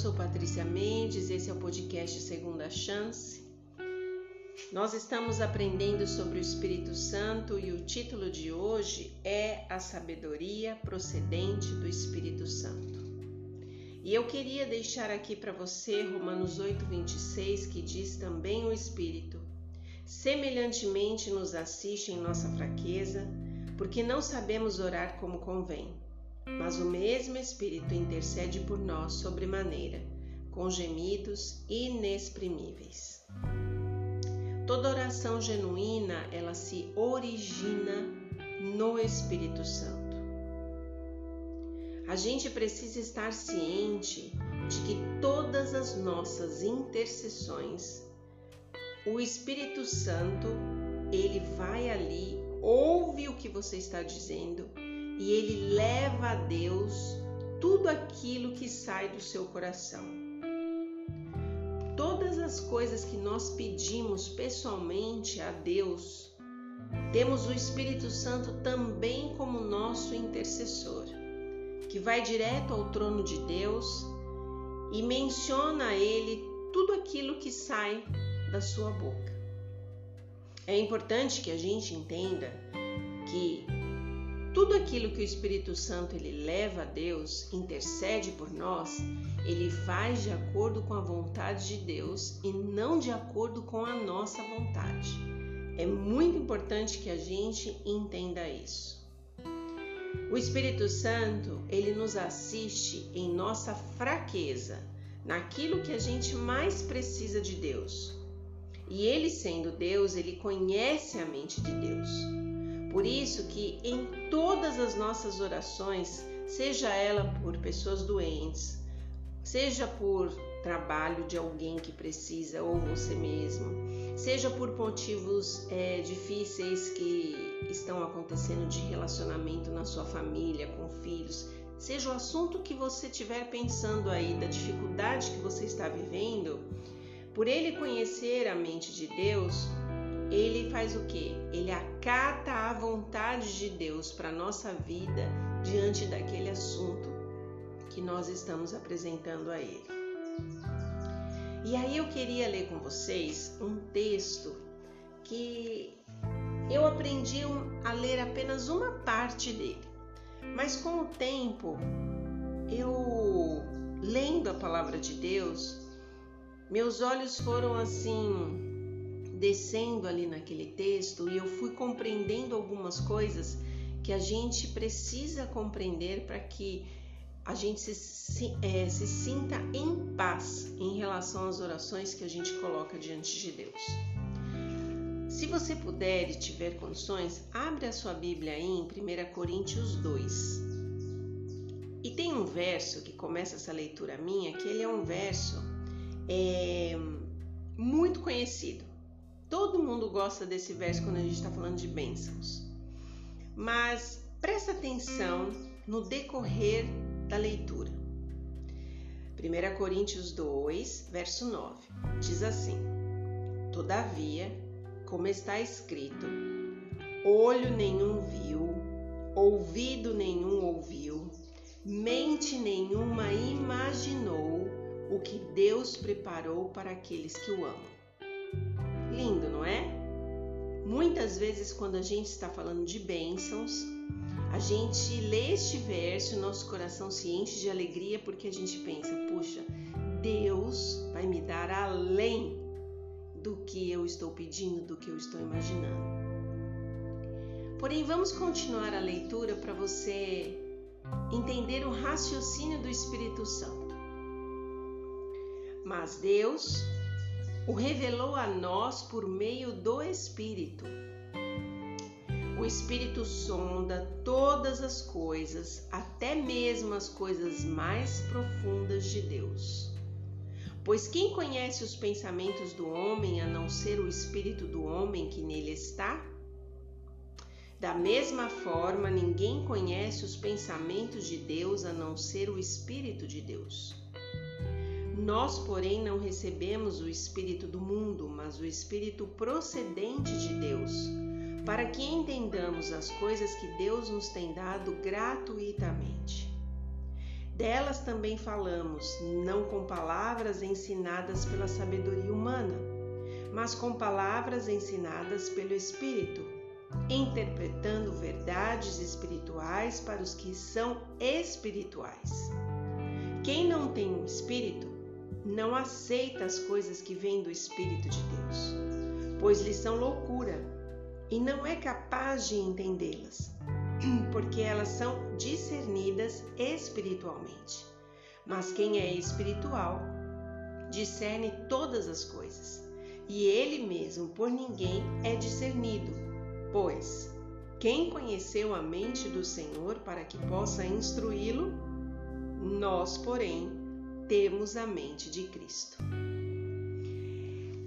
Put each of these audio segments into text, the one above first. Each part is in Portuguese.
sou Patrícia Mendes, esse é o podcast Segunda Chance. Nós estamos aprendendo sobre o Espírito Santo e o título de hoje é A Sabedoria Procedente do Espírito Santo. E eu queria deixar aqui para você Romanos 8:26 que diz também o Espírito: Semelhantemente nos assiste em nossa fraqueza, porque não sabemos orar como convém mas o mesmo Espírito intercede por nós sobremaneira, com gemidos inexprimíveis. Toda oração genuína, ela se origina no Espírito Santo. A gente precisa estar ciente de que todas as nossas intercessões, o Espírito Santo, ele vai ali, ouve o que você está dizendo e ele leva a Deus tudo aquilo que sai do seu coração. Todas as coisas que nós pedimos pessoalmente a Deus, temos o Espírito Santo também como nosso intercessor, que vai direto ao trono de Deus e menciona a ele tudo aquilo que sai da sua boca. É importante que a gente entenda que tudo aquilo que o Espírito Santo ele leva a Deus, intercede por nós, ele faz de acordo com a vontade de Deus e não de acordo com a nossa vontade. É muito importante que a gente entenda isso. O Espírito Santo, ele nos assiste em nossa fraqueza, naquilo que a gente mais precisa de Deus. E ele sendo Deus, ele conhece a mente de Deus. Por isso que em todas as nossas orações, seja ela por pessoas doentes, seja por trabalho de alguém que precisa ou você mesmo, seja por motivos é, difíceis que estão acontecendo de relacionamento na sua família, com filhos, seja o assunto que você estiver pensando aí, da dificuldade que você está vivendo, por ele conhecer a mente de Deus, ele faz o que? Ele acata a vontade de Deus para nossa vida diante daquele assunto que nós estamos apresentando a Ele. E aí eu queria ler com vocês um texto que eu aprendi a ler apenas uma parte dele, mas com o tempo eu lendo a palavra de Deus, meus olhos foram assim descendo ali naquele texto e eu fui compreendendo algumas coisas que a gente precisa compreender para que a gente se, se, é, se sinta em paz em relação às orações que a gente coloca diante de Deus. Se você puder e tiver condições, abre a sua Bíblia aí em 1 Coríntios 2. E tem um verso que começa essa leitura minha, que ele é um verso é, muito conhecido. Todo mundo gosta desse verso quando a gente está falando de bênçãos. Mas presta atenção no decorrer da leitura. 1 Coríntios 2, verso 9, diz assim: Todavia, como está escrito, olho nenhum viu, ouvido nenhum ouviu, mente nenhuma imaginou o que Deus preparou para aqueles que o amam. Lindo, não é? Muitas vezes, quando a gente está falando de bênçãos, a gente lê este verso e nosso coração se enche de alegria porque a gente pensa: puxa, Deus vai me dar além do que eu estou pedindo, do que eu estou imaginando. Porém, vamos continuar a leitura para você entender o raciocínio do Espírito Santo. Mas Deus o revelou a nós por meio do Espírito. O Espírito sonda todas as coisas, até mesmo as coisas mais profundas de Deus. Pois quem conhece os pensamentos do homem a não ser o Espírito do homem que nele está? Da mesma forma, ninguém conhece os pensamentos de Deus a não ser o Espírito de Deus. Nós, porém, não recebemos o Espírito do mundo, mas o Espírito procedente de Deus, para que entendamos as coisas que Deus nos tem dado gratuitamente. Delas também falamos, não com palavras ensinadas pela sabedoria humana, mas com palavras ensinadas pelo Espírito, interpretando verdades espirituais para os que são espirituais. Quem não tem um espírito não aceita as coisas que vêm do Espírito de Deus, pois lhes são loucura e não é capaz de entendê-las, porque elas são discernidas espiritualmente. Mas quem é espiritual discerne todas as coisas, e ele mesmo por ninguém é discernido, pois quem conheceu a mente do Senhor para que possa instruí-lo? Nós, porém, temos a mente de Cristo.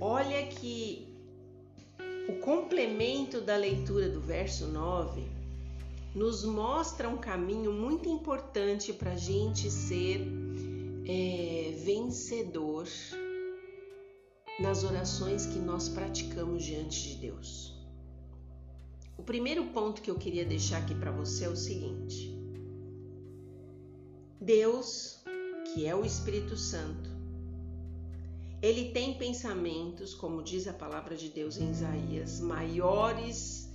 Olha que o complemento da leitura do verso 9 nos mostra um caminho muito importante para a gente ser é, vencedor nas orações que nós praticamos diante de Deus. O primeiro ponto que eu queria deixar aqui para você é o seguinte: Deus que é o Espírito Santo, ele tem pensamentos, como diz a palavra de Deus em Isaías, maiores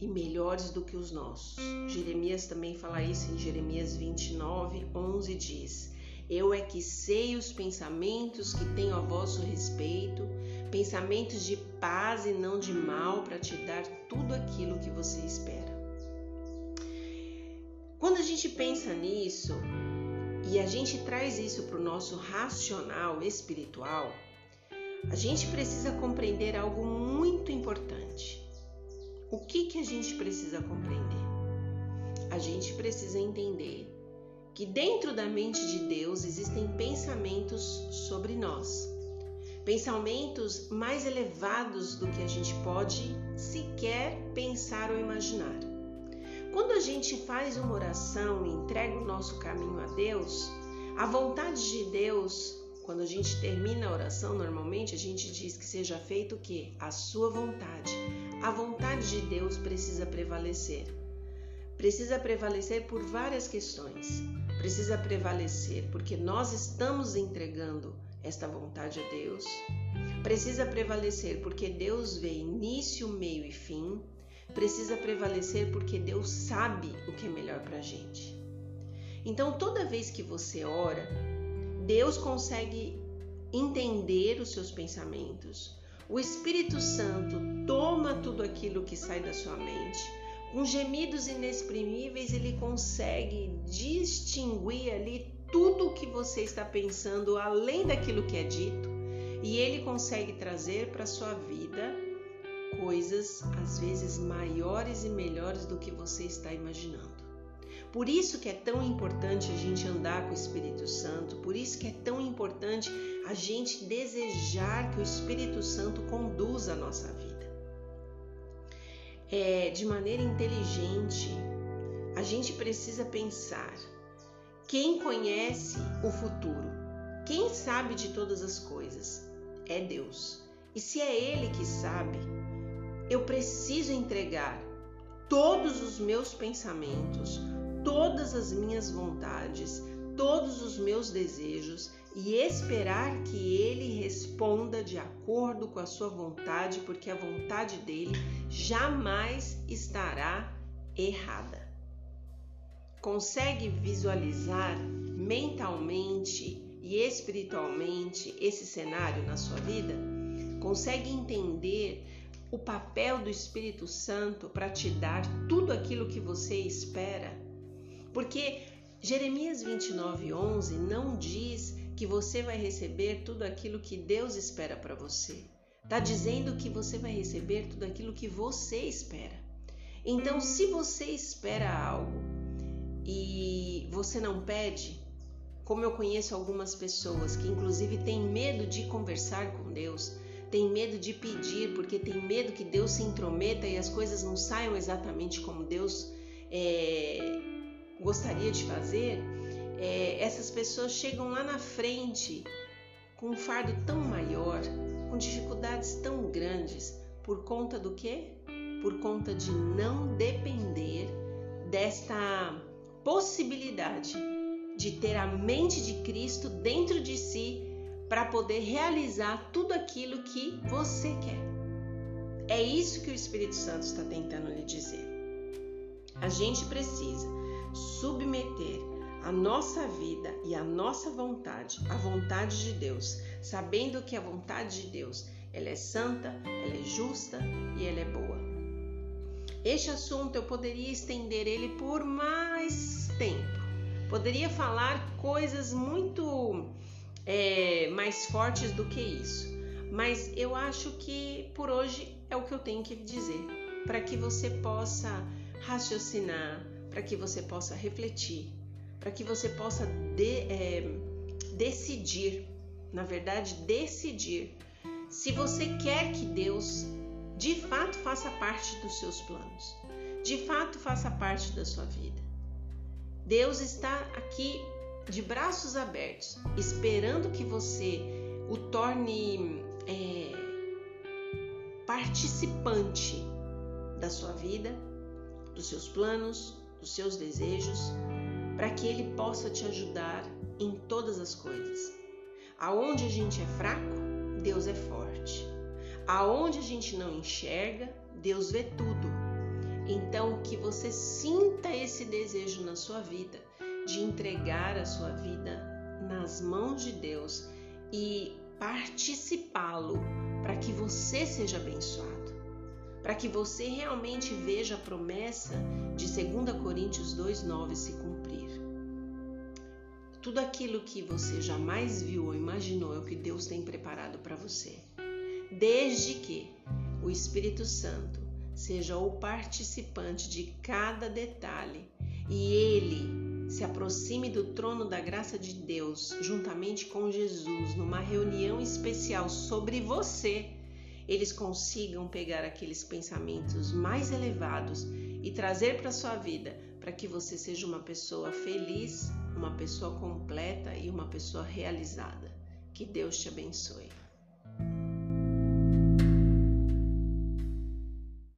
e melhores do que os nossos. Jeremias também fala isso em Jeremias 29, 11 diz: Eu é que sei os pensamentos que tenho a vosso respeito, pensamentos de paz e não de mal, para te dar tudo aquilo que você espera. Quando a gente pensa nisso, e a gente traz isso para o nosso racional espiritual, a gente precisa compreender algo muito importante. O que, que a gente precisa compreender? A gente precisa entender que dentro da mente de Deus existem pensamentos sobre nós, pensamentos mais elevados do que a gente pode sequer pensar ou imaginar. Quando a gente faz uma oração e entrega o nosso caminho a Deus, a vontade de Deus, quando a gente termina a oração, normalmente a gente diz que seja feito o que? A sua vontade. A vontade de Deus precisa prevalecer. Precisa prevalecer por várias questões. Precisa prevalecer porque nós estamos entregando esta vontade a Deus. Precisa prevalecer porque Deus vê início, meio e fim precisa prevalecer porque Deus sabe o que é melhor para a gente. Então, toda vez que você ora, Deus consegue entender os seus pensamentos. O Espírito Santo toma tudo aquilo que sai da sua mente. Com gemidos inexprimíveis, ele consegue distinguir ali tudo o que você está pensando além daquilo que é dito, e ele consegue trazer para sua vida coisas às vezes maiores e melhores do que você está imaginando. Por isso que é tão importante a gente andar com o Espírito Santo, por isso que é tão importante a gente desejar que o Espírito Santo conduza a nossa vida. É, de maneira inteligente, a gente precisa pensar: quem conhece o futuro? Quem sabe de todas as coisas? É Deus. E se é Ele que sabe, eu preciso entregar todos os meus pensamentos, todas as minhas vontades, todos os meus desejos e esperar que ele responda de acordo com a sua vontade, porque a vontade dele jamais estará errada. Consegue visualizar mentalmente e espiritualmente esse cenário na sua vida? Consegue entender o papel do Espírito Santo para te dar tudo aquilo que você espera. Porque Jeremias 29:11 não diz que você vai receber tudo aquilo que Deus espera para você. Está dizendo que você vai receber tudo aquilo que você espera. Então, se você espera algo e você não pede, como eu conheço algumas pessoas que inclusive têm medo de conversar com Deus, tem medo de pedir, porque tem medo que Deus se intrometa e as coisas não saiam exatamente como Deus é, gostaria de fazer, é, essas pessoas chegam lá na frente com um fardo tão maior, com dificuldades tão grandes, por conta do quê? Por conta de não depender desta possibilidade de ter a mente de Cristo dentro de si para poder realizar tudo aquilo que você quer. É isso que o Espírito Santo está tentando lhe dizer. A gente precisa submeter a nossa vida e a nossa vontade à vontade de Deus, sabendo que a vontade de Deus ela é santa, ela é justa e ela é boa. Este assunto eu poderia estender ele por mais tempo. Poderia falar coisas muito é, mais fortes do que isso, mas eu acho que por hoje é o que eu tenho que dizer, para que você possa raciocinar, para que você possa refletir, para que você possa de, é, decidir, na verdade, decidir se você quer que Deus de fato faça parte dos seus planos, de fato faça parte da sua vida. Deus está aqui de braços abertos, esperando que você o torne é, participante da sua vida, dos seus planos, dos seus desejos, para que Ele possa te ajudar em todas as coisas. Aonde a gente é fraco, Deus é forte. Aonde a gente não enxerga, Deus vê tudo. Então, que você sinta esse desejo na sua vida de entregar a sua vida nas mãos de Deus e participá-lo para que você seja abençoado para que você realmente veja a promessa de 2 Coríntios 2,9 se cumprir. Tudo aquilo que você jamais viu ou imaginou é o que Deus tem preparado para você. Desde que o Espírito Santo seja o participante de cada detalhe e ele se aproxime do trono da graça de Deus juntamente com Jesus numa reunião especial sobre você eles consigam pegar aqueles pensamentos mais elevados e trazer para sua vida, para que você seja uma pessoa feliz, uma pessoa completa e uma pessoa realizada. Que Deus te abençoe.